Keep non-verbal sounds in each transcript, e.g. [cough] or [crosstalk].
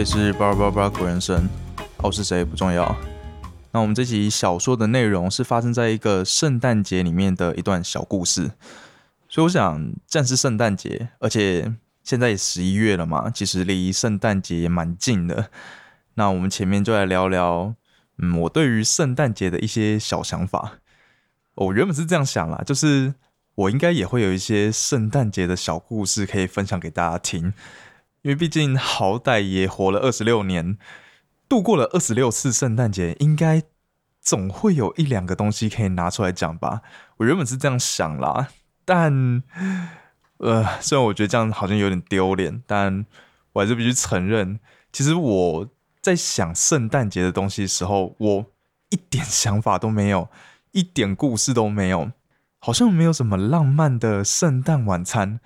这是巴拉巴拉巴拉古人生，我是谁不重要。那我们这集小说的内容是发生在一个圣诞节里面的一段小故事，所以我想，正是圣诞节，而且现在也十一月了嘛，其实离圣诞节也蛮近的。那我们前面就来聊聊，嗯，我对于圣诞节的一些小想法。我原本是这样想啦，就是我应该也会有一些圣诞节的小故事可以分享给大家听。因为毕竟好歹也活了二十六年，度过了二十六次圣诞节，应该总会有一两个东西可以拿出来讲吧。我原本是这样想啦，但呃，虽然我觉得这样好像有点丢脸，但我还是必须承认，其实我在想圣诞节的东西的时候，我一点想法都没有，一点故事都没有，好像没有什么浪漫的圣诞晚餐。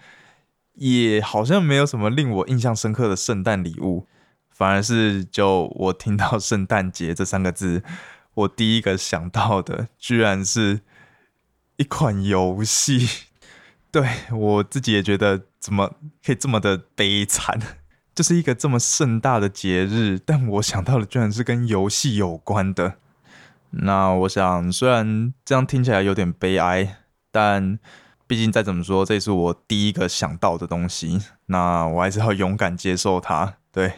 也好像没有什么令我印象深刻的圣诞礼物，反而是就我听到“圣诞节”这三个字，[laughs] 我第一个想到的居然是一款游戏。[laughs] 对我自己也觉得，怎么可以这么的悲惨？[laughs] 就是一个这么盛大的节日，但我想到的居然是跟游戏有关的。那我想，虽然这样听起来有点悲哀，但。毕竟再怎么说，这是我第一个想到的东西，[laughs] 那我还是要勇敢接受它。[laughs] 对，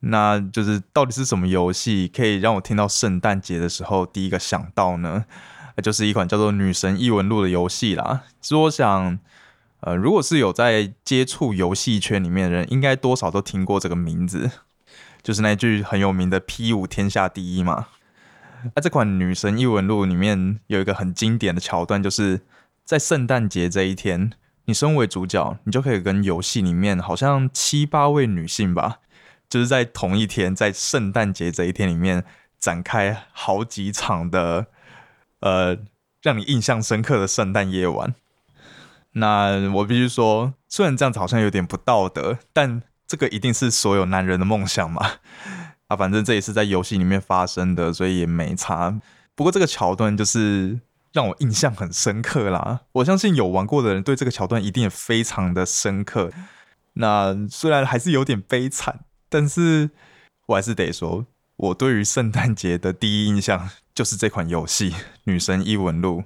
那就是到底是什么游戏可以让我听到圣诞节的时候第一个想到呢？那就是一款叫做《女神异闻录》的游戏啦。其实我想，呃，如果是有在接触游戏圈里面的人，应该多少都听过这个名字，就是那句很有名的 “P 五天下第一”嘛。那这款《女神异闻录》里面有一个很经典的桥段，就是。在圣诞节这一天，你身为主角，你就可以跟游戏里面好像七八位女性吧，就是在同一天，在圣诞节这一天里面展开好几场的，呃，让你印象深刻的圣诞夜晚。那我必须说，虽然这样子好像有点不道德，但这个一定是所有男人的梦想嘛。啊，反正这也是在游戏里面发生的，所以也没差。不过这个桥段就是。让我印象很深刻啦！我相信有玩过的人对这个桥段一定也非常的深刻。那虽然还是有点悲惨，但是我还是得说，我对于圣诞节的第一印象就是这款游戏《女神异闻录》，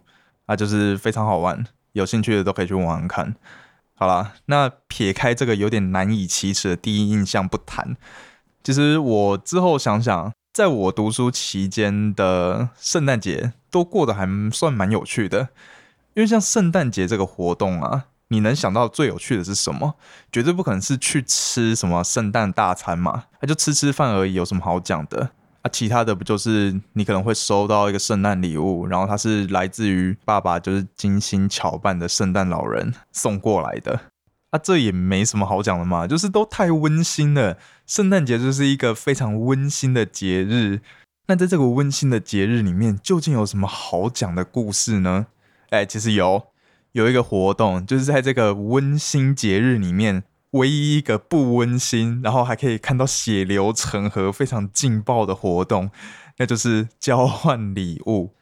那，就是非常好玩，有兴趣的都可以去玩玩看。好啦，那撇开这个有点难以启齿的第一印象不谈，其实我之后想想。在我读书期间的圣诞节都过得还算蛮有趣的，因为像圣诞节这个活动啊，你能想到最有趣的是什么？绝对不可能是去吃什么圣诞大餐嘛，那就吃吃饭而已，有什么好讲的啊？其他的不就是你可能会收到一个圣诞礼物，然后它是来自于爸爸就是精心巧扮的圣诞老人送过来的。啊，这也没什么好讲的嘛，就是都太温馨了。圣诞节就是一个非常温馨的节日。那在这个温馨的节日里面，究竟有什么好讲的故事呢？哎，其实有有一个活动，就是在这个温馨节日里面，唯一一个不温馨，然后还可以看到血流成河、非常劲爆的活动，那就是交换礼物。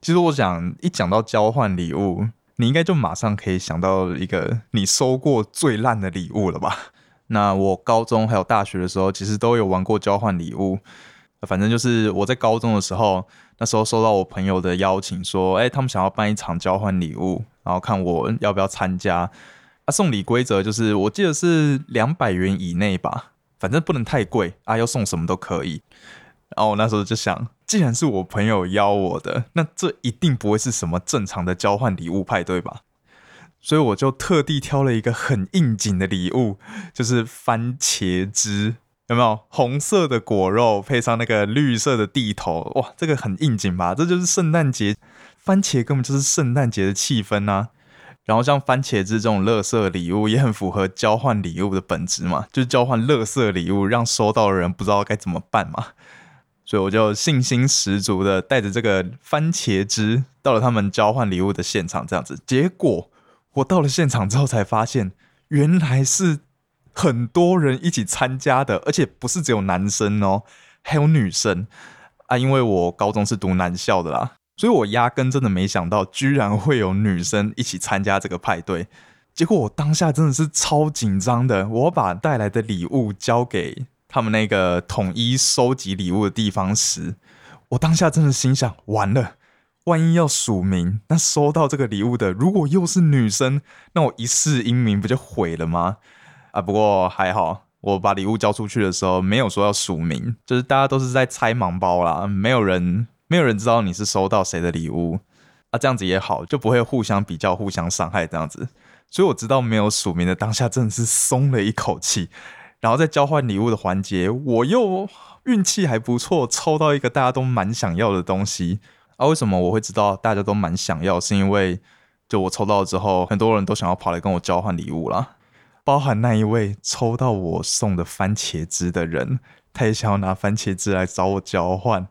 其实我想，一讲到交换礼物。你应该就马上可以想到一个你收过最烂的礼物了吧？[laughs] 那我高中还有大学的时候，其实都有玩过交换礼物。反正就是我在高中的时候，那时候收到我朋友的邀请，说，哎，他们想要办一场交换礼物，然后看我要不要参加。啊，送礼规则就是我记得是两百元以内吧，反正不能太贵啊，要送什么都可以。然后我那时候就想，既然是我朋友邀我的，那这一定不会是什么正常的交换礼物派对吧？所以我就特地挑了一个很应景的礼物，就是番茄汁，有没有？红色的果肉配上那个绿色的地头，哇，这个很应景吧？这就是圣诞节，番茄根本就是圣诞节的气氛呐。然后像番茄汁这种乐色礼物，也很符合交换礼物的本质嘛，就是交换乐色礼物，让收到的人不知道该怎么办嘛。所以我就信心十足的带着这个番茄汁到了他们交换礼物的现场，这样子。结果我到了现场之后才发现，原来是很多人一起参加的，而且不是只有男生哦，[laughs] 还有女生啊。因为我高中是读男校的啦，所以我压根真的没想到，居然会有女生一起参加这个派对。结果我当下真的是超紧张的，我把带来的礼物交给他们那个统一收集礼物的地方时，我当下真的心想：完了，万一要署名，那收到这个礼物的如果又是女生，那我一世英名不就毁了吗？啊，不过还好，我把礼物交出去的时候没有说要署名，就是大家都是在拆盲包啦，没有人没有人知道你是收到谁的礼物啊，这样子也好，就不会互相比较、互相伤害这样子。所以我知道没有署名的当下，真的是松了一口气。然后在交换礼物的环节，我又运气还不错，抽到一个大家都蛮想要的东西啊。为什么我会知道大家都蛮想要？是因为就我抽到之后，很多人都想要跑来跟我交换礼物啦。包含那一位抽到我送的番茄汁的人，他也想要拿番茄汁来找我交换，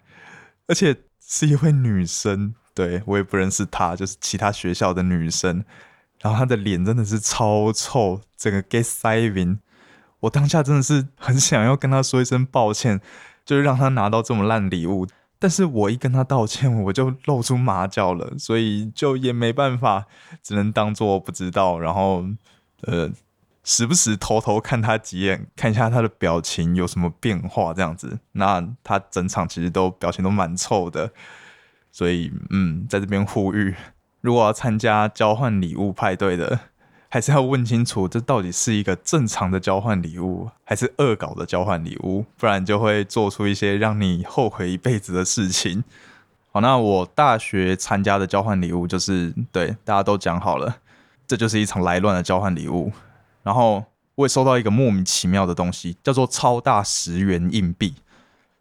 而且是一位女生，对我也不认识她，就是其他学校的女生。然后她的脸真的是超臭，整个 get saving。我当下真的是 [laughs] 很想要跟他说一声抱歉，就是让他拿到这么烂礼物。但是我一跟他道歉，我就露出马脚了，所以就也没办法，只能当做不知道。然后，呃，时不时偷偷看他几眼，看一下他的表情有什么变化，这样子。那他整场其实都表情都蛮臭的，所以嗯，在这边呼吁，如果要参加交换礼物派对的。还是要问清楚，这到底是一个正常的交换礼物，还是恶搞的交换礼物？不然就会做出一些让你后悔一辈子的事情。好，那我大学参加的交换礼物就是对大家都讲好了，这就是一场来乱的交换礼物。然后我也收到一个莫名其妙的东西，叫做超大十元硬币。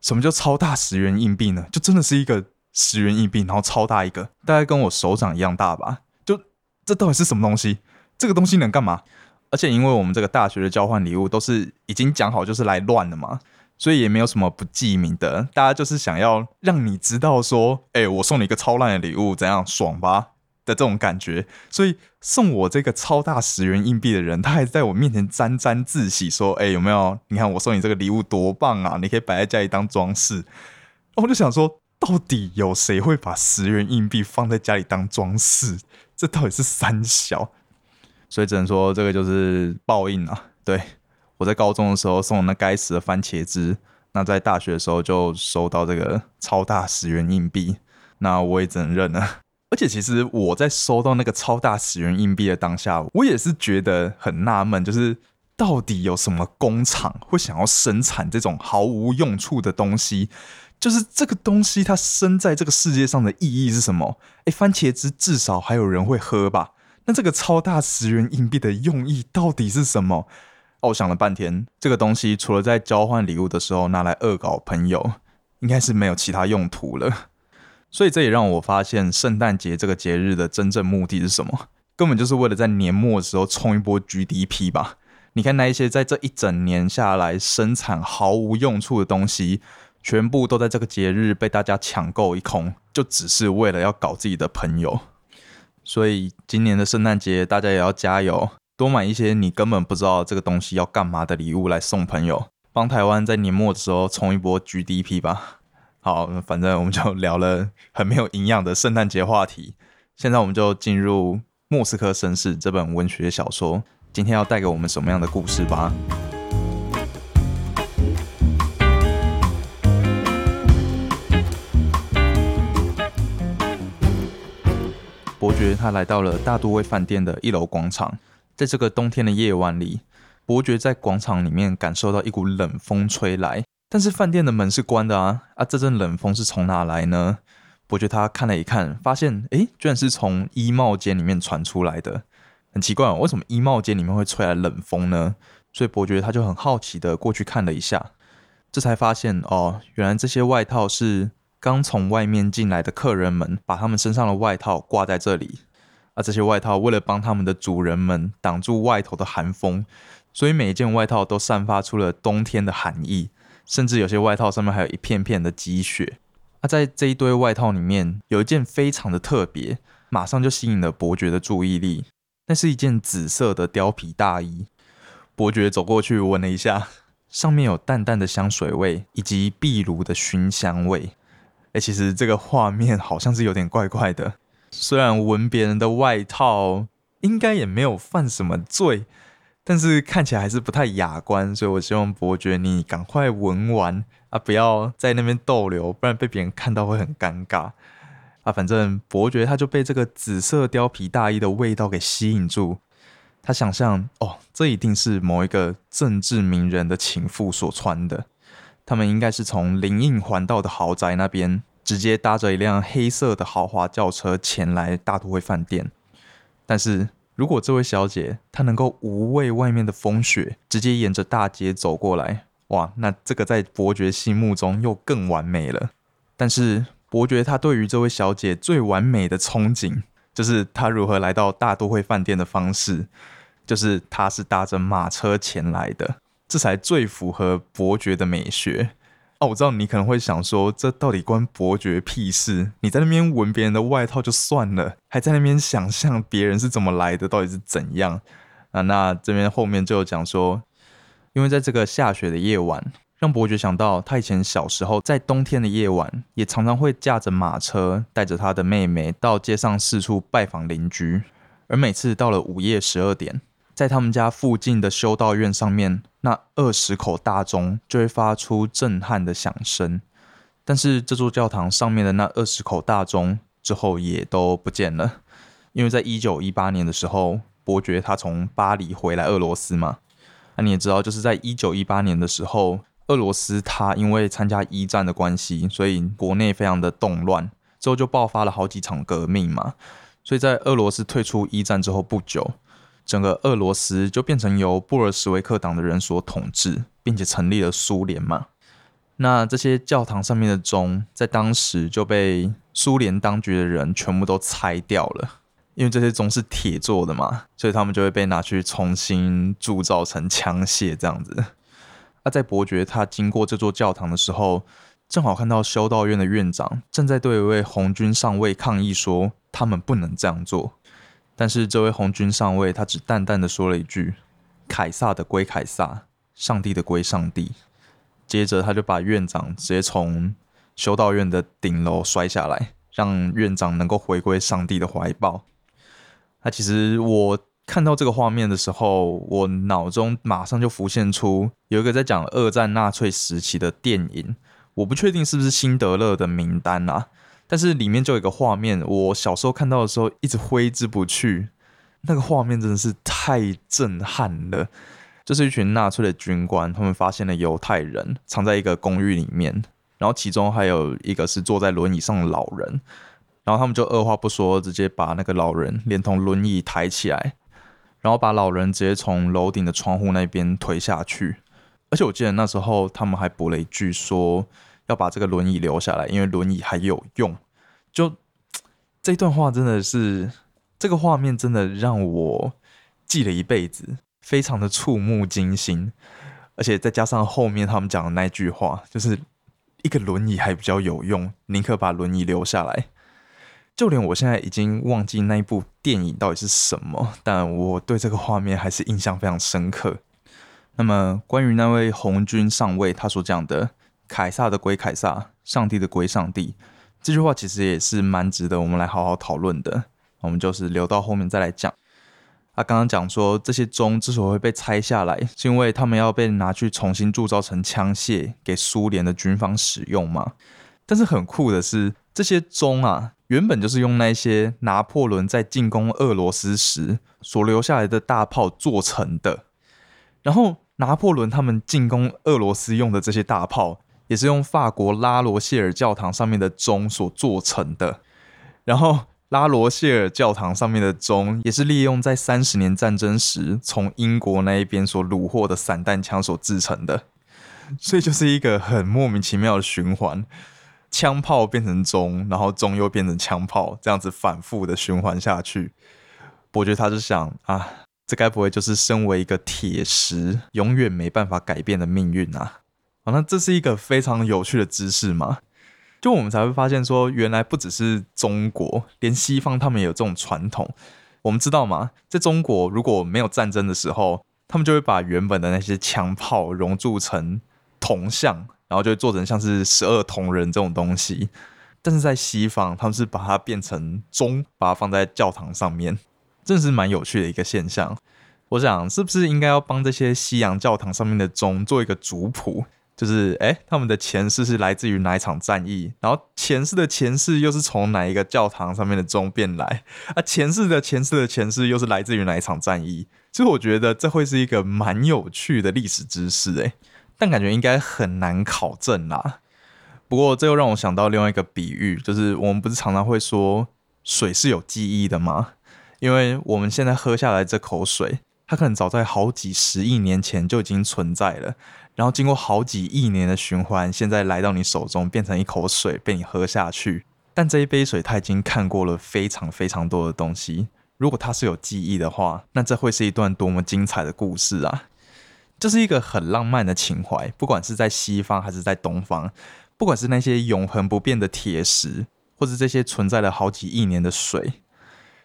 什么叫超大十元硬币呢？就真的是一个十元硬币，然后超大一个，大概跟我手掌一样大吧。就这到底是什么东西？这个东西能干嘛？而且因为我们这个大学的交换礼物都是已经讲好就是来乱的嘛，所以也没有什么不记名的。大家就是想要让你知道说，哎，我送你一个超烂的礼物，怎样爽吧的这种感觉。所以送我这个超大十元硬币的人，他还在我面前沾沾自喜说，哎，有没有？你看我送你这个礼物多棒啊！你可以摆在家里当装饰。我就想说，到底有谁会把十元硬币放在家里当装饰？这到底是三小？所以只能说这个就是报应啊！对我在高中的时候送那该死的番茄汁，那在大学的时候就收到这个超大十元硬币，那我也只能认了。而且其实我在收到那个超大十元硬币的当下，我也是觉得很纳闷，就是到底有什么工厂会想要生产这种毫无用处的东西？就是这个东西它生在这个世界上的意义是什么？诶，番茄汁至少还有人会喝吧？那这个超大十元硬币的用意到底是什么？我想了半天，这个东西除了在交换礼物的时候拿来恶搞朋友，应该是没有其他用途了。所以这也让我发现，圣诞节这个节日的真正目的是什么？根本就是为了在年末的时候冲一波 GDP 吧？你看那一些在这一整年下来生产毫无用处的东西，全部都在这个节日被大家抢购一空，就只是为了要搞自己的朋友。所以今年的圣诞节，大家也要加油，多买一些你根本不知道这个东西要干嘛的礼物来送朋友，帮台湾在年末的时候冲一波 GDP 吧。好，反正我们就聊了很没有营养的圣诞节话题，现在我们就进入《莫斯科绅士》这本文学小说，今天要带给我们什么样的故事吧。伯爵他来到了大都会饭店的一楼广场，在这个冬天的夜晚里，伯爵在广场里面感受到一股冷风吹来，但是饭店的门是关的啊啊！这阵冷风是从哪来呢？伯爵他看了一看，发现诶，居然是从衣帽间里面传出来的，很奇怪，哦为什么衣帽间里面会吹来冷风呢？所以伯爵他就很好奇的过去看了一下，这才发现哦，原来这些外套是。刚从外面进来的客人们把他们身上的外套挂在这里，而这些外套为了帮他们的主人们挡住外头的寒风，所以每一件外套都散发出了冬天的寒意，甚至有些外套上面还有一片片的积雪。而在这一堆外套里面，有一件非常的特别，马上就吸引了伯爵的注意力。那是一件紫色的貂皮大衣。伯爵走过去闻了一下，上面有淡淡的香水味以及壁炉的熏香味。哎，其实这个画面好像是有点怪怪的。虽然闻别人的外套应该也没有犯什么罪，但是看起来还是不太雅观，所以我希望伯爵你赶快闻完啊，不要在那边逗留，不然被别人看到会很尴尬啊。反正伯爵他就被这个紫色貂皮大衣的味道给吸引住，他想象哦，这一定是某一个政治名人的情妇所穿的，他们应该是从林荫环道的豪宅那边。直接搭着一辆黑色的豪华轿车前来大都会饭店。但是如果这位小姐她能够无畏外面的风雪，直接沿着大街走过来，哇，那这个在伯爵心目中又更完美了。但是伯爵他对于这位小姐最完美的憧憬，就是她如何来到大都会饭店的方式，就是她是搭着马车前来的，这才最符合伯爵的美学。哦，我知道你可能会想说，这到底关伯爵屁事？你在那边闻别人的外套就算了，还在那边想象别人是怎么来的，到底是怎样啊？那这边后面就有讲说，因为在这个下雪的夜晚，让伯爵想到他以前小时候在冬天的夜晚，也常常会驾着马车，带着他的妹妹到街上四处拜访邻居，而每次到了午夜十二点。在他们家附近的修道院上面，那二十口大钟就会发出震撼的响声。但是这座教堂上面的那二十口大钟之后也都不见了，因为在一九一八年的时候，伯爵他从巴黎回来俄罗斯嘛。那你也知道，就是在一九一八年的时候，俄罗斯他因为参加一战的关系，所以国内非常的动乱，之后就爆发了好几场革命嘛。所以在俄罗斯退出一战之后不久。整个俄罗斯就变成由布尔什维克党的人所统治，并且成立了苏联嘛。那这些教堂上面的钟，在当时就被苏联当局的人全部都拆掉了，因为这些钟是铁做的嘛，所以他们就会被拿去重新铸造成枪械这样子。那在伯爵他经过这座教堂的时候，正好看到修道院的院长正在对一位红军上尉抗议说，他们不能这样做。但是这位红军上尉，他只淡淡的说了一句：“凯撒的归凯撒，上帝的归上帝。”接着他就把院长直接从修道院的顶楼摔下来，让院长能够回归上帝的怀抱。那其实我看到这个画面的时候，我脑中马上就浮现出有一个在讲二战纳粹时期的电影，我不确定是不是辛德勒的名单啊。但是里面就有一个画面，我小时候看到的时候一直挥之不去。那个画面真的是太震撼了，就是一群纳粹的军官，他们发现了犹太人藏在一个公寓里面，然后其中还有一个是坐在轮椅上的老人，然后他们就二话不说，直接把那个老人连同轮椅抬起来，然后把老人直接从楼顶的窗户那边推下去。而且我记得那时候他们还补了一句说。要把这个轮椅留下来，因为轮椅还有用。就这段话真的是，这个画面真的让我记了一辈子，非常的触目惊心。而且再加上后面他们讲的那句话，就是一个轮椅还比较有用，宁可把轮椅留下来。就连我现在已经忘记那一部电影到底是什么，但我对这个画面还是印象非常深刻。那么关于那位红军上尉他所讲的。凯撒的归凯撒，上帝的归上帝。这句话其实也是蛮值得我们来好好讨论的。我们就是留到后面再来讲。他刚刚讲说，这些钟之所以会被拆下来，是因为他们要被拿去重新铸造成枪械，给苏联的军方使用嘛。但是很酷的是，这些钟啊，原本就是用那些拿破仑在进攻俄罗斯时所留下来的大炮做成的。然后拿破仑他们进攻俄罗斯用的这些大炮。也是用法国拉罗谢尔教堂上面的钟所做成的，然后拉罗谢尔教堂上面的钟也是利用在三十年战争时从英国那一边所虏获的散弹枪所制成的，所以就是一个很莫名其妙的循环，枪炮变成钟，然后钟又变成枪炮，这样子反复的循环下去。伯爵他是想啊，这该不会就是身为一个铁石，永远没办法改变的命运啊？好，那这是一个非常有趣的知识嘛？就我们才会发现说，原来不只是中国，连西方他们也有这种传统。我们知道吗？在中国，如果没有战争的时候，他们就会把原本的那些枪炮熔铸成铜像，然后就会做成像是十二铜人这种东西。但是在西方，他们是把它变成钟，把它放在教堂上面。真是蛮有趣的一个现象。我想，是不是应该要帮这些西洋教堂上面的钟做一个族谱？就是哎，他们的前世是来自于哪一场战役？然后前世的前世又是从哪一个教堂上面的钟变来？啊，前世的前世的前世又是来自于哪一场战役？其实我觉得这会是一个蛮有趣的历史知识哎，但感觉应该很难考证啦。不过这又让我想到另外一个比喻，就是我们不是常常会说水是有记忆的吗？因为我们现在喝下来这口水，它可能早在好几十亿年前就已经存在了。然后经过好几亿年的循环，现在来到你手中，变成一口水被你喝下去。但这一杯水，它已经看过了非常非常多的东西。如果它是有记忆的话，那这会是一段多么精彩的故事啊！这是一个很浪漫的情怀，不管是在西方还是在东方，不管是那些永恒不变的铁石，或者这些存在了好几亿年的水，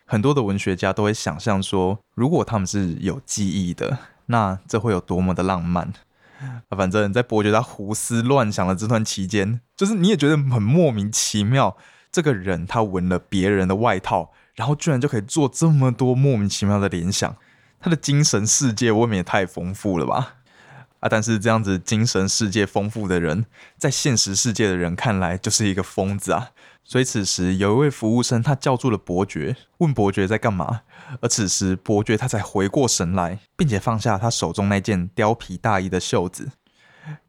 很多的文学家都会想象说，如果他们是有记忆的，那这会有多么的浪漫。啊，反正，在伯爵他胡思乱想的这段期间，就是你也觉得很莫名其妙。这个人他闻了别人的外套，然后居然就可以做这么多莫名其妙的联想。他的精神世界未免也太丰富了吧？但是这样子精神世界丰富的人，在现实世界的人看来就是一个疯子啊。所以此时有一位服务生，他叫住了伯爵，问伯爵在干嘛。而此时伯爵他才回过神来，并且放下他手中那件貂皮大衣的袖子。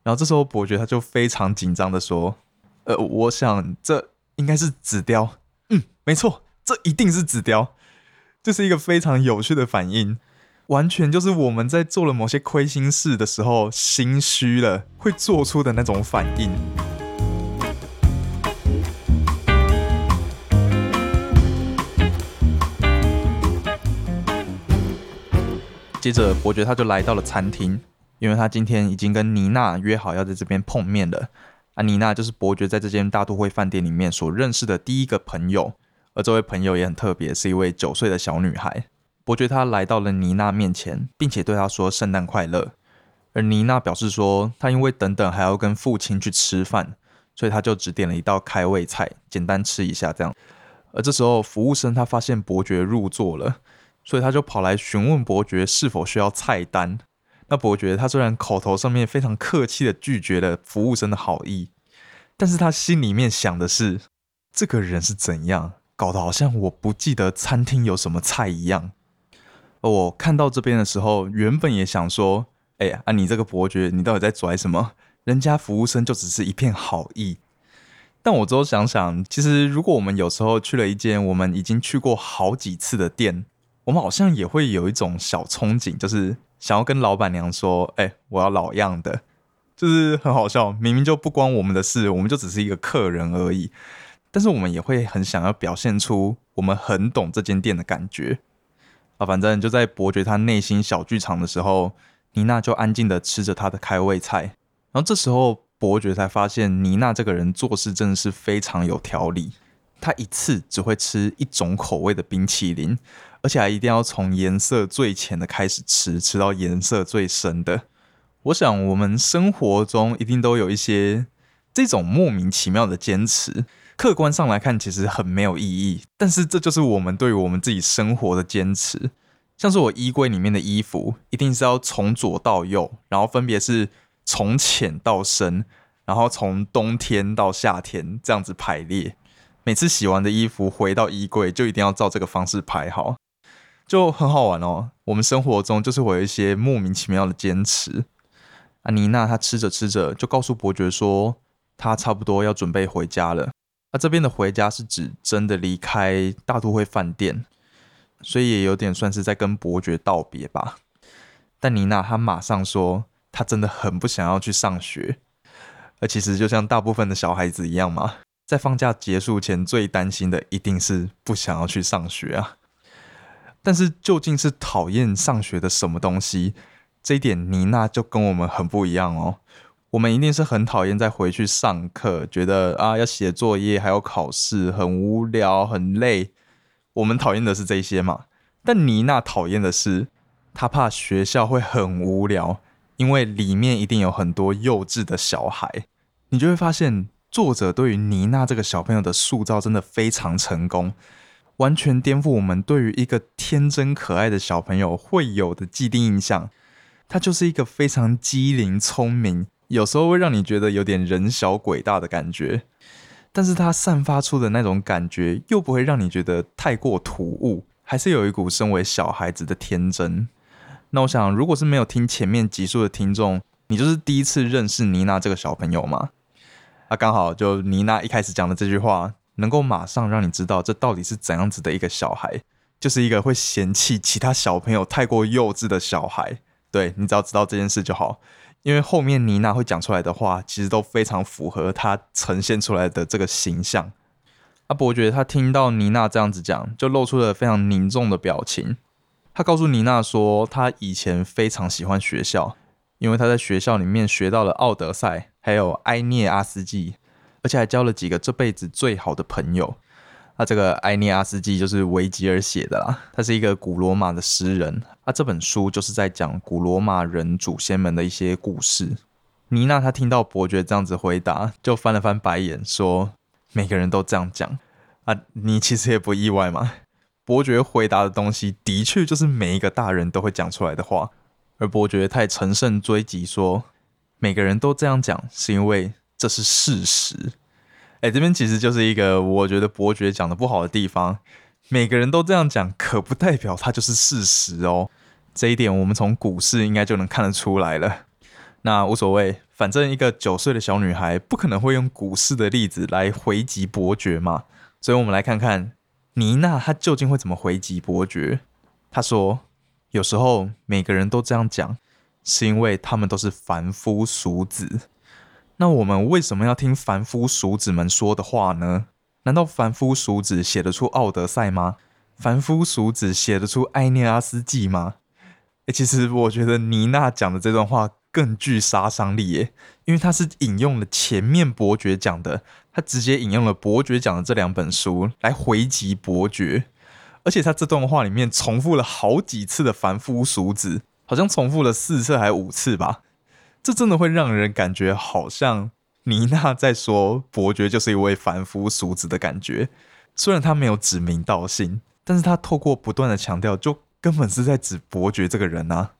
然后这时候伯爵他就非常紧张的说：“呃，我想这应该是纸貂。嗯，没错，这一定是纸貂。这是一个非常有趣的反应，完全就是我们在做了某些亏心事的时候，心虚了会做出的那种反应。”接着，伯爵他就来到了餐厅，因为他今天已经跟妮娜约好要在这边碰面了。啊，妮娜就是伯爵在这间大都会饭店里面所认识的第一个朋友，而这位朋友也很特别，是一位九岁的小女孩。伯爵他来到了妮娜面前，并且对她说：“圣诞快乐。”而妮娜表示说，她因为等等还要跟父亲去吃饭，所以她就只点了一道开胃菜，简单吃一下这样。而这时候，服务生他发现伯爵入座了。所以他就跑来询问伯爵是否需要菜单。那伯爵他虽然口头上面非常客气的拒绝了服务生的好意，但是他心里面想的是，这个人是怎样搞得好像我不记得餐厅有什么菜一样。而我看到这边的时候，原本也想说，哎呀，啊你这个伯爵，你到底在拽什么？人家服务生就只是一片好意。但我之后想想，其实如果我们有时候去了一间我们已经去过好几次的店，我们好像也会有一种小憧憬，就是想要跟老板娘说：“哎，我要老样的。”就是很好笑，明明就不关我们的事，我们就只是一个客人而已。但是我们也会很想要表现出我们很懂这间店的感觉啊。反正就在伯爵他内心小剧场的时候，妮娜就安静的吃着他的开胃菜。然后这时候伯爵才发现，妮娜这个人做事真的是非常有条理。他一次只会吃一种口味的冰淇淋。而且还一定要从颜色最浅的开始吃，吃到颜色最深的。我想我们生活中一定都有一些这种莫名其妙的坚持。客观上来看，其实很没有意义，但是这就是我们对于我们自己生活的坚持。像是我衣柜里面的衣服，一定是要从左到右，然后分别是从浅到深，然后从冬天到夏天这样子排列。每次洗完的衣服回到衣柜，就一定要照这个方式排好。就很好玩哦。我们生活中就是会有一些莫名其妙的坚持。阿妮娜她吃着吃着就告诉伯爵说，她差不多要准备回家了。那这边的回家是指真的离开大都会饭店，所以也有点算是在跟伯爵道别吧。但妮娜她马上说，她真的很不想要去上学。而其实就像大部分的小孩子一样嘛，在放假结束前最担心的一定是不想要去上学啊。但是究竟是讨厌上学的什么东西？这一点妮娜就跟我们很不一样哦。我们一定是很讨厌再回去上课，觉得啊要写作业还要考试，很无聊很累。我们讨厌的是这些嘛？但妮娜讨厌的是，她怕学校会很无聊，因为里面一定有很多幼稚的小孩。你就会发现，作者对于妮娜这个小朋友的塑造真的非常成功。完全颠覆我们对于一个天真可爱的小朋友会有的既定印象。他就是一个非常机灵、聪明，有时候会让你觉得有点人小鬼大的感觉。但是它散发出的那种感觉，又不会让你觉得太过突兀，还是有一股身为小孩子的天真。那我想，如果是没有听前面集数的听众，你就是第一次认识妮娜这个小朋友吗？啊，刚好就妮娜一开始讲的这句话。能够马上让你知道这到底是怎样子的一个小孩，就是一个会嫌弃其他小朋友太过幼稚的小孩。对你只要知道这件事就好，因为后面妮娜会讲出来的话，其实都非常符合她呈现出来的这个形象。阿伯爵他听到妮娜这样子讲，就露出了非常凝重的表情。他告诉妮娜说，他以前非常喜欢学校，因为他在学校里面学到了《奥德赛》还有《埃涅阿斯纪》。而且还交了几个这辈子最好的朋友。那这个《埃涅阿斯纪》就是维吉尔写的啦，他是一个古罗马的诗人。那这本书就是在讲古罗马人祖先们的一些故事。妮娜她听到伯爵这样子回答，就翻了翻白眼，说：“每个人都这样讲啊，你其实也不意外嘛。”伯爵回答的东西的确就是每一个大人都会讲出来的话。而伯爵太乘胜追击说：“每个人都这样讲，是因为。”这是事实，哎，这边其实就是一个我觉得伯爵讲的不好的地方。每个人都这样讲，可不代表它就是事实哦。这一点我们从股市应该就能看得出来了。那无所谓，反正一个九岁的小女孩不可能会用股市的例子来回击伯爵嘛。所以我们来看看妮娜她究竟会怎么回击伯爵。她说：“有时候每个人都这样讲，是因为他们都是凡夫俗子。”那我们为什么要听凡夫俗子们说的话呢？难道凡夫俗子写得出《奥德赛》吗？凡夫俗子写得出《埃涅阿斯纪》吗？诶，其实我觉得妮娜讲的这段话更具杀伤力耶，因为她是引用了前面伯爵讲的，她直接引用了伯爵讲的这两本书来回击伯爵，而且她这段话里面重复了好几次的凡夫俗子，好像重复了四次还五次吧。这真的会让人感觉好像妮娜在说伯爵就是一位凡夫俗子的感觉。虽然他没有指名道姓，但是他透过不断的强调，就根本是在指伯爵这个人啊。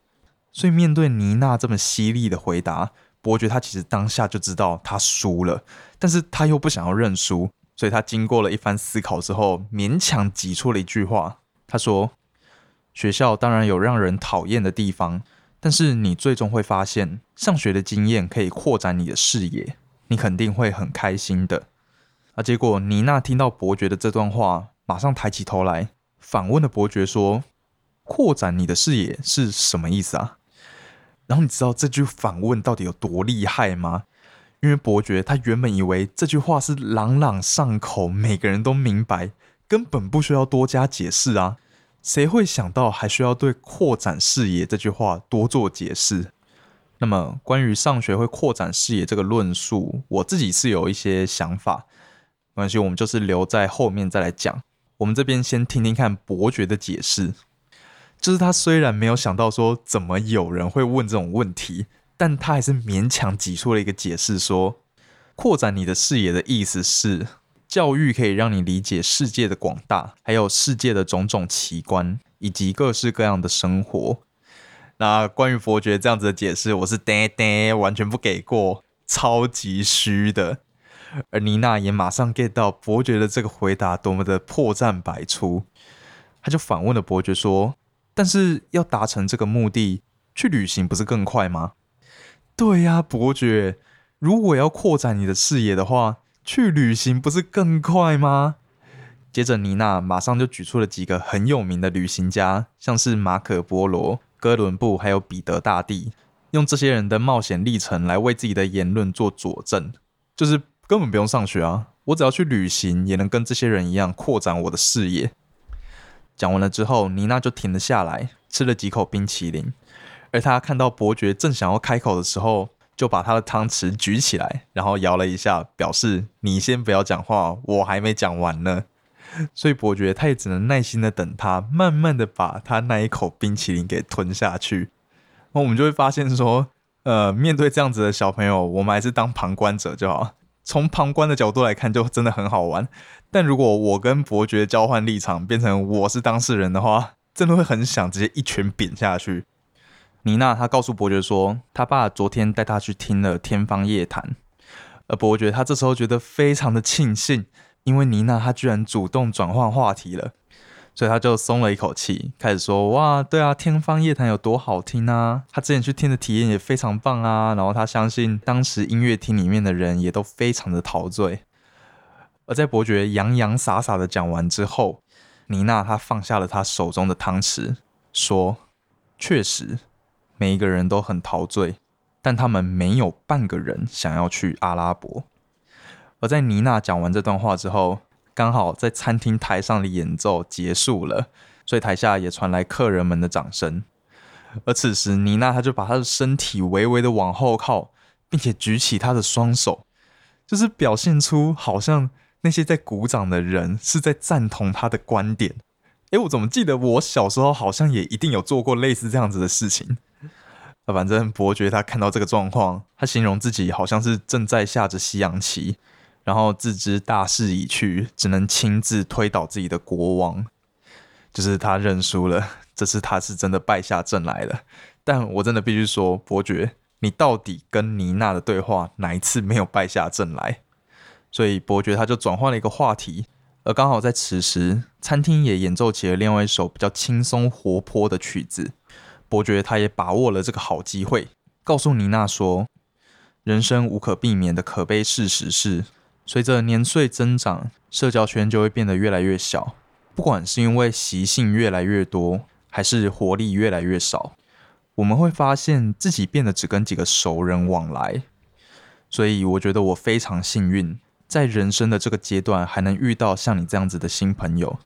所以面对妮娜这么犀利的回答，伯爵他其实当下就知道他输了，但是他又不想要认输，所以他经过了一番思考之后，勉强挤出了一句话。他说：“学校当然有让人讨厌的地方。”但是你最终会发现，上学的经验可以扩展你的视野，你肯定会很开心的。啊，结果妮娜听到伯爵的这段话，马上抬起头来，反问了伯爵说：“扩展你的视野是什么意思啊？”然后你知道这句反问到底有多厉害吗？因为伯爵他原本以为这句话是朗朗上口，每个人都明白，根本不需要多加解释啊。谁会想到还需要对“扩展视野”这句话多做解释？那么，关于上学会扩展视野这个论述，我自己是有一些想法。没关系，我们就是留在后面再来讲。我们这边先听听看伯爵的解释。就是他虽然没有想到说怎么有人会问这种问题，但他还是勉强挤出了一个解释，说扩展你的视野的意思是。教育可以让你理解世界的广大，还有世界的种种奇观，以及各式各样的生活。那关于伯爵这样子的解释，我是呆呆，完全不给过，超级虚的。而妮娜也马上 get 到伯爵的这个回答多么的破绽百出，他就反问了伯爵说：“但是要达成这个目的，去旅行不是更快吗？”对呀，伯爵，如果要扩展你的视野的话。去旅行不是更快吗？接着，妮娜马上就举出了几个很有名的旅行家，像是马可·波罗、哥伦布，还有彼得大帝，用这些人的冒险历程来为自己的言论做佐证，就是根本不用上学啊，我只要去旅行，也能跟这些人一样扩展我的视野。讲完了之后，妮娜就停了下来，吃了几口冰淇淋，而她看到伯爵正想要开口的时候。就把他的汤匙举起来，然后摇了一下，表示你先不要讲话，我还没讲完呢。所以伯爵他也只能耐心的等他，慢慢的把他那一口冰淇淋给吞下去。那我们就会发现说，呃，面对这样子的小朋友，我们还是当旁观者就好。从旁观的角度来看，就真的很好玩。但如果我跟伯爵交换立场，变成我是当事人的话，真的会很想直接一拳扁下去。妮娜她告诉伯爵说，他爸昨天带他去听了《天方夜谭》，而伯爵他这时候觉得非常的庆幸，因为妮娜她居然主动转换话题了。所以他就松了一口气，开始说：“哇，对啊，天方夜谭有多好听啊！他之前去听的体验也非常棒啊。然后他相信当时音乐厅里面的人也都非常的陶醉。”而在伯爵洋洋洒洒的讲完之后，妮娜她放下了她手中的汤匙，说：“确实，每一个人都很陶醉，但他们没有半个人想要去阿拉伯。”而在妮娜讲完这段话之后。刚好在餐厅台上的演奏结束了，所以台下也传来客人们的掌声。而此时，妮娜她就把她的身体微微的往后靠，并且举起她的双手，就是表现出好像那些在鼓掌的人是在赞同她的观点。诶，我怎么记得我小时候好像也一定有做过类似这样子的事情？反正伯爵他看到这个状况，他形容自己好像是正在下着西洋棋。然后自知大势已去，只能亲自推倒自己的国王，就是他认输了。[laughs] 这次他是真的败下阵来了。但我真的必须说，伯爵，你到底跟妮娜的对话哪一次没有败下阵来？所以伯爵他就转换了一个话题，而刚好在此时，餐厅也演奏起了另外一首比较轻松活泼的曲子。伯爵他也把握了这个好机会，告诉妮娜说：“人生无可避免的可悲事实是。”随着年岁增长，社交圈就会变得越来越小。不管是因为习性越来越多，还是活力越来越少，我们会发现自己变得只跟几个熟人往来。所以，我觉得我非常幸运，在人生的这个阶段还能遇到像你这样子的新朋友。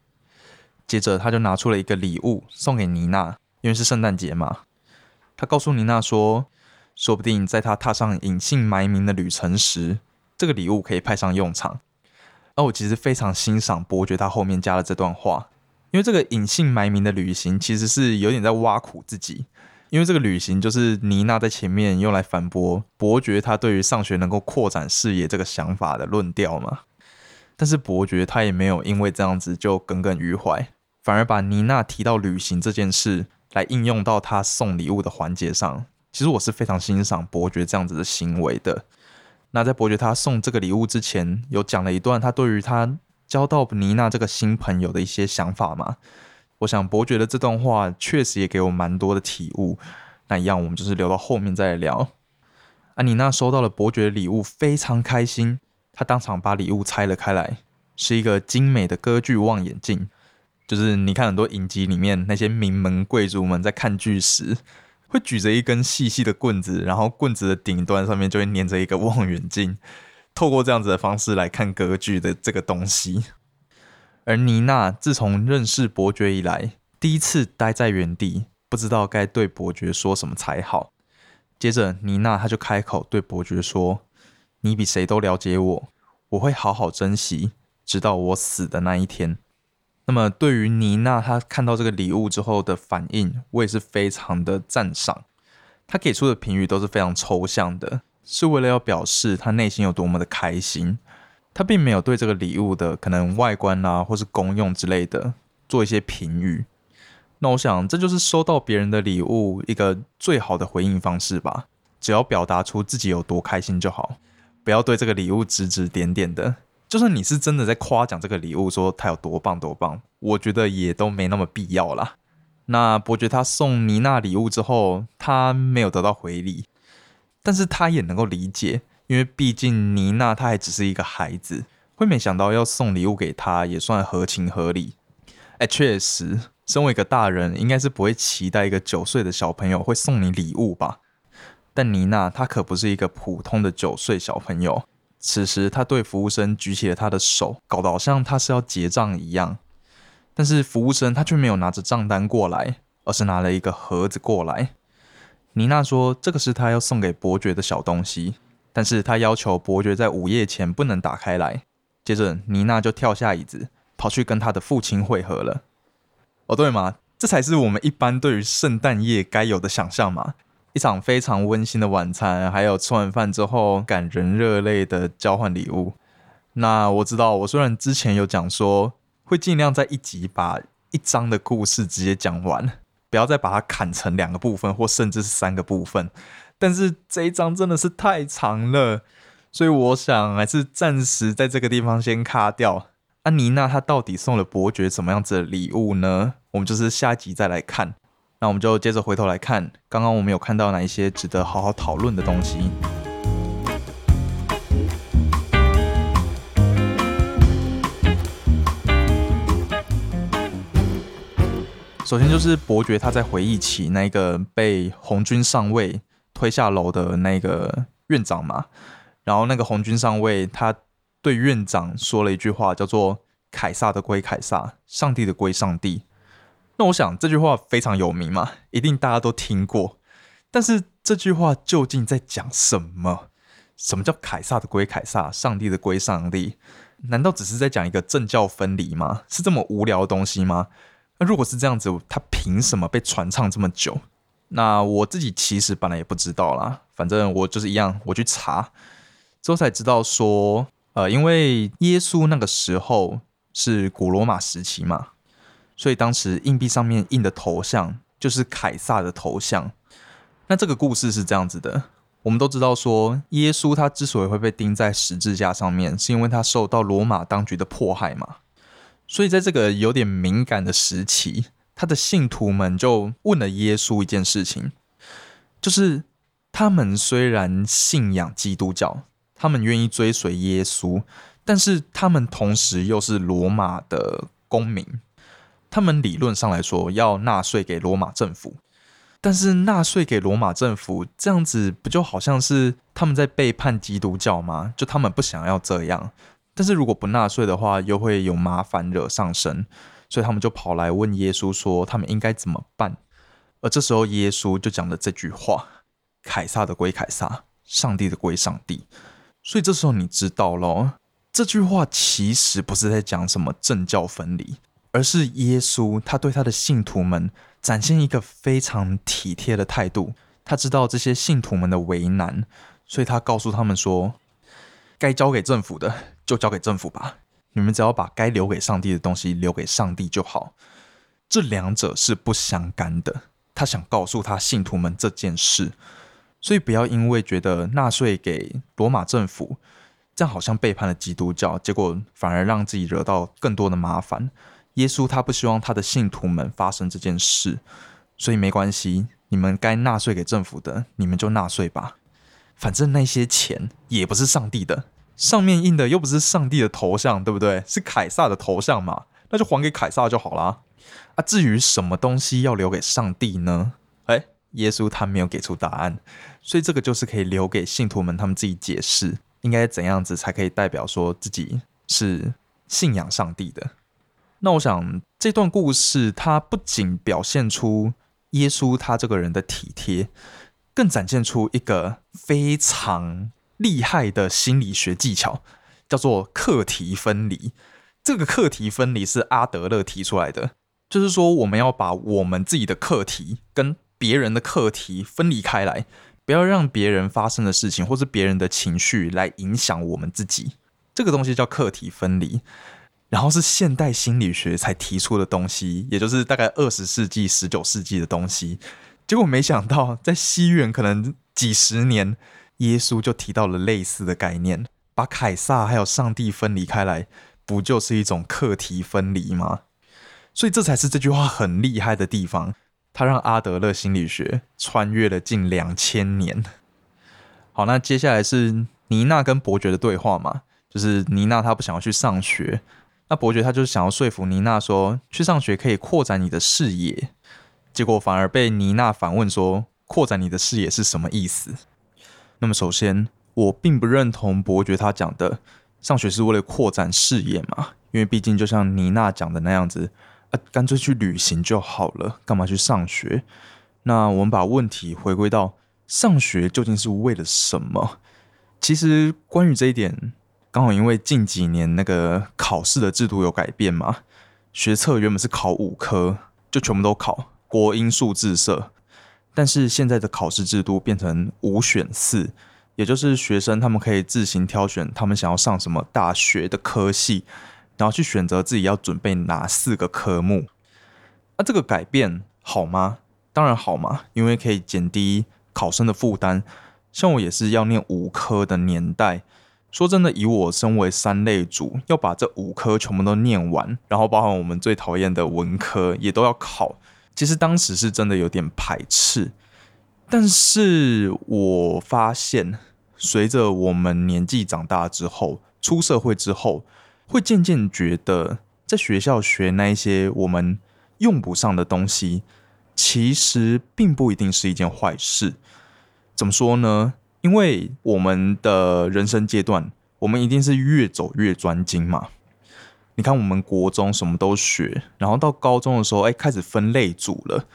接着，他就拿出了一个礼物送给妮娜，因为是圣诞节嘛。他告诉妮娜说：“说不定在他踏上隐姓埋名的旅程时。”这个礼物可以派上用场。而我其实非常欣赏伯爵他后面加了这段话，因为这个隐姓埋名的旅行其实是有点在挖苦自己。因为这个旅行就是妮娜在前面用来反驳伯爵他对于上学能够扩展视野这个想法的论调嘛。但是伯爵他也没有因为这样子就耿耿于怀，反而把妮娜提到旅行这件事来应用到他送礼物的环节上。其实我是非常欣赏伯爵这样子的行为的。那在伯爵他送这个礼物之前，有讲了一段他对于他交到妮娜这个新朋友的一些想法嘛？我想伯爵的这段话确实也给我蛮多的体悟。那一样，我们就是留到后面再来聊。安，妮娜收到了伯爵的礼物，非常开心，她当场把礼物拆了开来，是一个精美的歌剧望远镜，就是你看很多影集里面那些名门贵族们在看剧时。会举着一根细细的棍子，然后棍子的顶端上面就会粘着一个望远镜，透过这样子的方式来看歌剧的这个东西。而妮娜自从认识伯爵以来，第一次待在原地，不知道该对伯爵说什么才好。接着，妮娜她就开口对伯爵说：“你比谁都了解我，我会好好珍惜，直到我死的那一天。”那么，对于妮娜她看到这个礼物之后的反应，我也是非常的赞赏。她给出的评语都是非常抽象的，是为了要表示她内心有多么的开心。她并没有对这个礼物的可能外观啊，或是功用之类的做一些评语。那我想，这就是收到别人的礼物一个最好的回应方式吧。只要表达出自己有多开心就好，不要对这个礼物指指点点的。就算你是真的在夸奖这个礼物，说它有多棒多棒，我觉得也都没那么必要啦。那伯爵他送妮娜礼物之后，他没有得到回礼，但是他也能够理解，因为毕竟妮娜她还只是一个孩子，会没想到要送礼物给她，也算合情合理。哎，确实，身为一个大人，应该是不会期待一个九岁的小朋友会送你礼物吧？但妮娜她可不是一个普通的九岁小朋友。此时，他对服务生举起了他的手，搞得好像他是要结账一样。但是服务生他却没有拿着账单过来，而是拿了一个盒子过来。妮娜说：“这个是他要送给伯爵的小东西，但是他要求伯爵在午夜前不能打开来。”接着，妮娜就跳下椅子，跑去跟他的父亲会合了。哦，对吗？这才是我们一般对于圣诞夜该有的想象嘛。一场非常温馨的晚餐，还有吃完饭之后感人热泪的交换礼物。那我知道，我虽然之前有讲说会尽量在一集把一章的故事直接讲完，不要再把它砍成两个部分或甚至是三个部分，但是这一章真的是太长了，所以我想还是暂时在这个地方先卡掉。安妮娜她到底送了伯爵什么样子的礼物呢？我们就是下一集再来看。那我们就接着回头来看，刚刚我们有看到哪一些值得好好讨论的东西。首先就是伯爵他在回忆起那个被红军上尉推下楼的那个院长嘛，然后那个红军上尉他对院长说了一句话，叫做“凯撒的归凯撒，上帝的归上帝”。那我想这句话非常有名嘛，一定大家都听过。但是这句话究竟在讲什么？什么叫凯撒的归凯撒，上帝的归上帝？难道只是在讲一个政教分离吗？是这么无聊的东西吗？那如果是这样子，他凭什么被传唱这么久？那我自己其实本来也不知道啦，反正我就是一样，我去查之后才知道说，呃，因为耶稣那个时候是古罗马时期嘛，所以当时硬币上面印的头像就是凯撒的头像。那这个故事是这样子的，我们都知道说，耶稣他之所以会被钉在十字架上面，是因为他受到罗马当局的迫害嘛。所以，在这个有点敏感的时期，他的信徒们就问了耶稣一件事情，就是他们虽然信仰基督教，他们愿意追随耶稣，但是他们同时又是罗马的公民，他们理论上来说要纳税给罗马政府，但是纳税给罗马政府这样子，不就好像是他们在背叛基督教吗？就他们不想要这样。但是如果不纳税的话，又会有麻烦惹上身，所以他们就跑来问耶稣说，他们应该怎么办？而这时候耶稣就讲了这句话：“凯撒的归凯撒，上帝的归上帝。”所以这时候你知道咯，这句话其实不是在讲什么政教分离，而是耶稣他对他的信徒们展现一个非常体贴的态度。他知道这些信徒们的为难，所以他告诉他们说。该交给政府的就交给政府吧，你们只要把该留给上帝的东西留给上帝就好。这两者是不相干的。他想告诉他信徒们这件事，所以不要因为觉得纳税给罗马政府，这样好像背叛了基督教，结果反而让自己惹到更多的麻烦。耶稣他不希望他的信徒们发生这件事，所以没关系，你们该纳税给政府的，你们就纳税吧。反正那些钱也不是上帝的，上面印的又不是上帝的头像，对不对？是凯撒的头像嘛？那就还给凯撒就好啦。啊，至于什么东西要留给上帝呢？哎，耶稣他没有给出答案，所以这个就是可以留给信徒们他们自己解释，应该怎样子才可以代表说自己是信仰上帝的。那我想这段故事它不仅表现出耶稣他这个人的体贴。更展现出一个非常厉害的心理学技巧，叫做课题分离。这个课题分离是阿德勒提出来的，就是说我们要把我们自己的课题跟别人的课题分离开来，不要让别人发生的事情或是别人的情绪来影响我们自己。这个东西叫课题分离，然后是现代心理学才提出的东西，也就是大概二十世纪、十九世纪的东西。结果没想到，在西元可能几十年，耶稣就提到了类似的概念，把凯撒还有上帝分离开来，不就是一种课题分离吗？所以这才是这句话很厉害的地方，他让阿德勒心理学穿越了近两千年。好，那接下来是妮娜跟伯爵的对话嘛，就是妮娜她不想要去上学，那伯爵他就是想要说服妮娜说，去上学可以扩展你的视野。结果反而被妮娜反问说：“扩展你的视野是什么意思？”那么首先，我并不认同伯爵他讲的上学是为了扩展视野嘛，因为毕竟就像妮娜讲的那样子，啊，干脆去旅行就好了，干嘛去上学？那我们把问题回归到上学究竟是为了什么？其实关于这一点，刚好因为近几年那个考试的制度有改变嘛，学测原本是考五科，就全部都考。国音数字社，但是现在的考试制度变成五选四，也就是学生他们可以自行挑选他们想要上什么大学的科系，然后去选择自己要准备哪四个科目。那这个改变好吗？当然好嘛，因为可以减低考生的负担。像我也是要念五科的年代，说真的，以我身为三类组，要把这五科全部都念完，然后包含我们最讨厌的文科也都要考。其实当时是真的有点排斥，但是我发现，随着我们年纪长大之后，出社会之后，会渐渐觉得，在学校学那一些我们用不上的东西，其实并不一定是一件坏事。怎么说呢？因为我们的人生阶段，我们一定是越走越专精嘛。你看，我们国中什么都学，然后到高中的时候，哎，开始分类组了。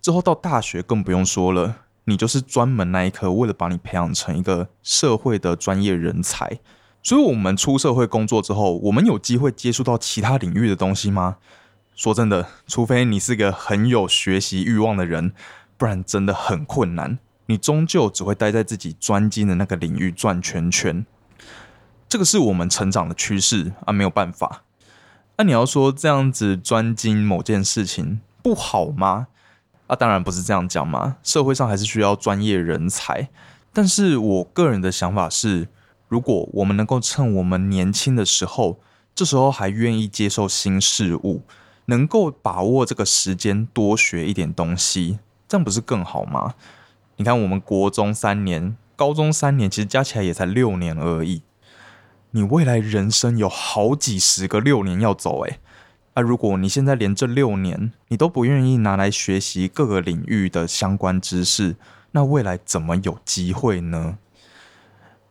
之后到大学更不用说了，你就是专门那一科，为了把你培养成一个社会的专业人才。所以，我们出社会工作之后，我们有机会接触到其他领域的东西吗？说真的，除非你是个很有学习欲望的人，不然真的很困难。你终究只会待在自己专精的那个领域转圈圈。这个是我们成长的趋势啊，没有办法。那你要说这样子专精某件事情不好吗？啊，当然不是这样讲嘛。社会上还是需要专业人才。但是我个人的想法是，如果我们能够趁我们年轻的时候，这时候还愿意接受新事物，能够把握这个时间多学一点东西，这样不是更好吗？你看，我们国中三年，高中三年，其实加起来也才六年而已。你未来人生有好几十个六年要走，诶。啊！如果你现在连这六年你都不愿意拿来学习各个领域的相关知识，那未来怎么有机会呢？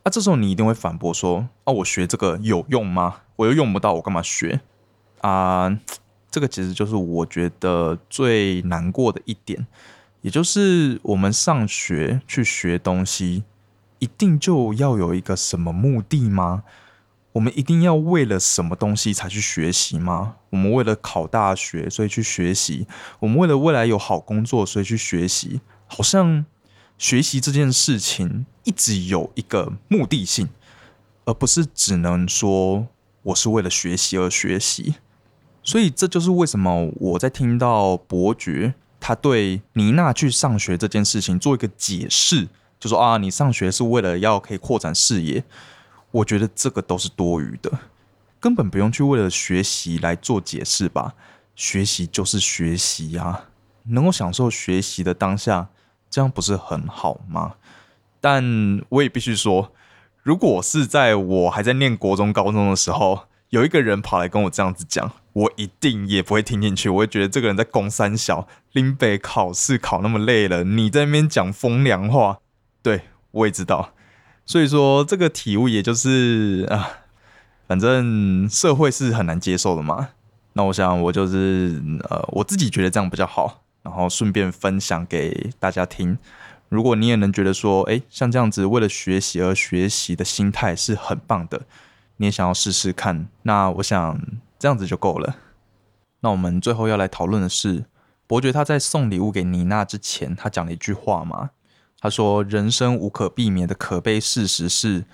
啊，这时候你一定会反驳说：啊，我学这个有用吗？我又用不到，我干嘛学？啊，这个其实就是我觉得最难过的一点，也就是我们上学去学东西，一定就要有一个什么目的吗？我们一定要为了什么东西才去学习吗？我们为了考大学所以去学习，我们为了未来有好工作所以去学习，好像学习这件事情一直有一个目的性，而不是只能说我是为了学习而学习。所以这就是为什么我在听到伯爵他对妮娜去上学这件事情做一个解释，就说啊，你上学是为了要可以扩展视野。我觉得这个都是多余的，根本不用去为了学习来做解释吧。学习就是学习呀，能够享受学习的当下，这样不是很好吗？但我也必须说，如果是在我还在念国中、高中的时候，有一个人跑来跟我这样子讲，我一定也不会听进去。我会觉得这个人在攻三小，林北考试考那么累了，你在那边讲风凉话。对我也知道。所以说，这个体悟也就是啊，反正社会是很难接受的嘛。那我想，我就是呃，我自己觉得这样比较好，然后顺便分享给大家听。如果你也能觉得说，哎，像这样子为了学习而学习的心态是很棒的，你也想要试试看，那我想这样子就够了。那我们最后要来讨论的是，伯爵他在送礼物给妮娜之前，他讲了一句话嘛。他说：“人生无可避免的可悲事实是，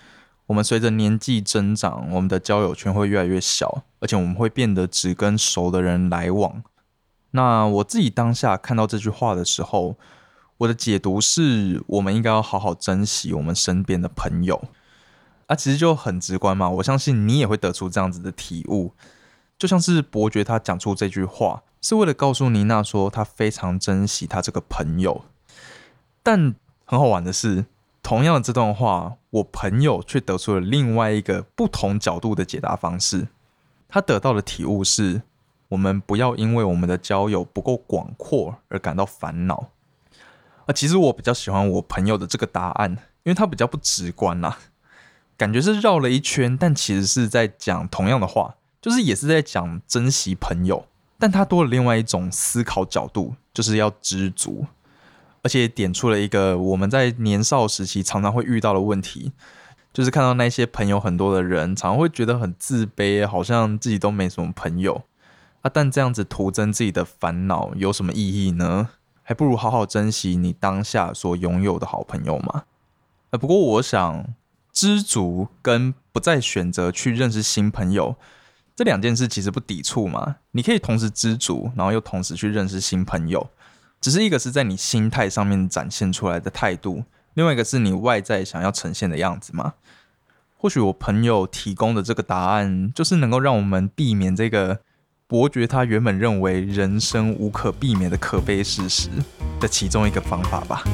我们随着年纪增长，我们的交友圈会越来越小，而且我们会变得只跟熟的人来往。那我自己当下看到这句话的时候，我的解读是我们应该要好好珍惜我们身边的朋友。啊，其实就很直观嘛，我相信你也会得出这样子的体悟。就像是伯爵他讲出这句话，是为了告诉妮娜说他非常珍惜他这个朋友，但。”很好玩的是，同样的这段话，我朋友却得出了另外一个不同角度的解答方式。他得到的体悟是：我们不要因为我们的交友不够广阔而感到烦恼。啊，其实我比较喜欢我朋友的这个答案，因为他比较不直观啦，感觉是绕了一圈，但其实是在讲同样的话，就是也是在讲珍惜朋友，但他多了另外一种思考角度，就是要知足。而且点出了一个我们在年少时期常常会遇到的问题，就是看到那些朋友很多的人，常常会觉得很自卑，好像自己都没什么朋友啊。但这样子徒增自己的烦恼有什么意义呢？还不如好好珍惜你当下所拥有的好朋友嘛。呃，不过我想，知足跟不再选择去认识新朋友这两件事其实不抵触嘛。你可以同时知足，然后又同时去认识新朋友，只是一个是在你心态上面展现出来的态度，另外一个是你外在想要呈现的样子嘛。或许我朋友提供的这个答案，就是能够让我们避免这个伯爵他原本认为人生无可避免的可悲事实的其中一个方法吧。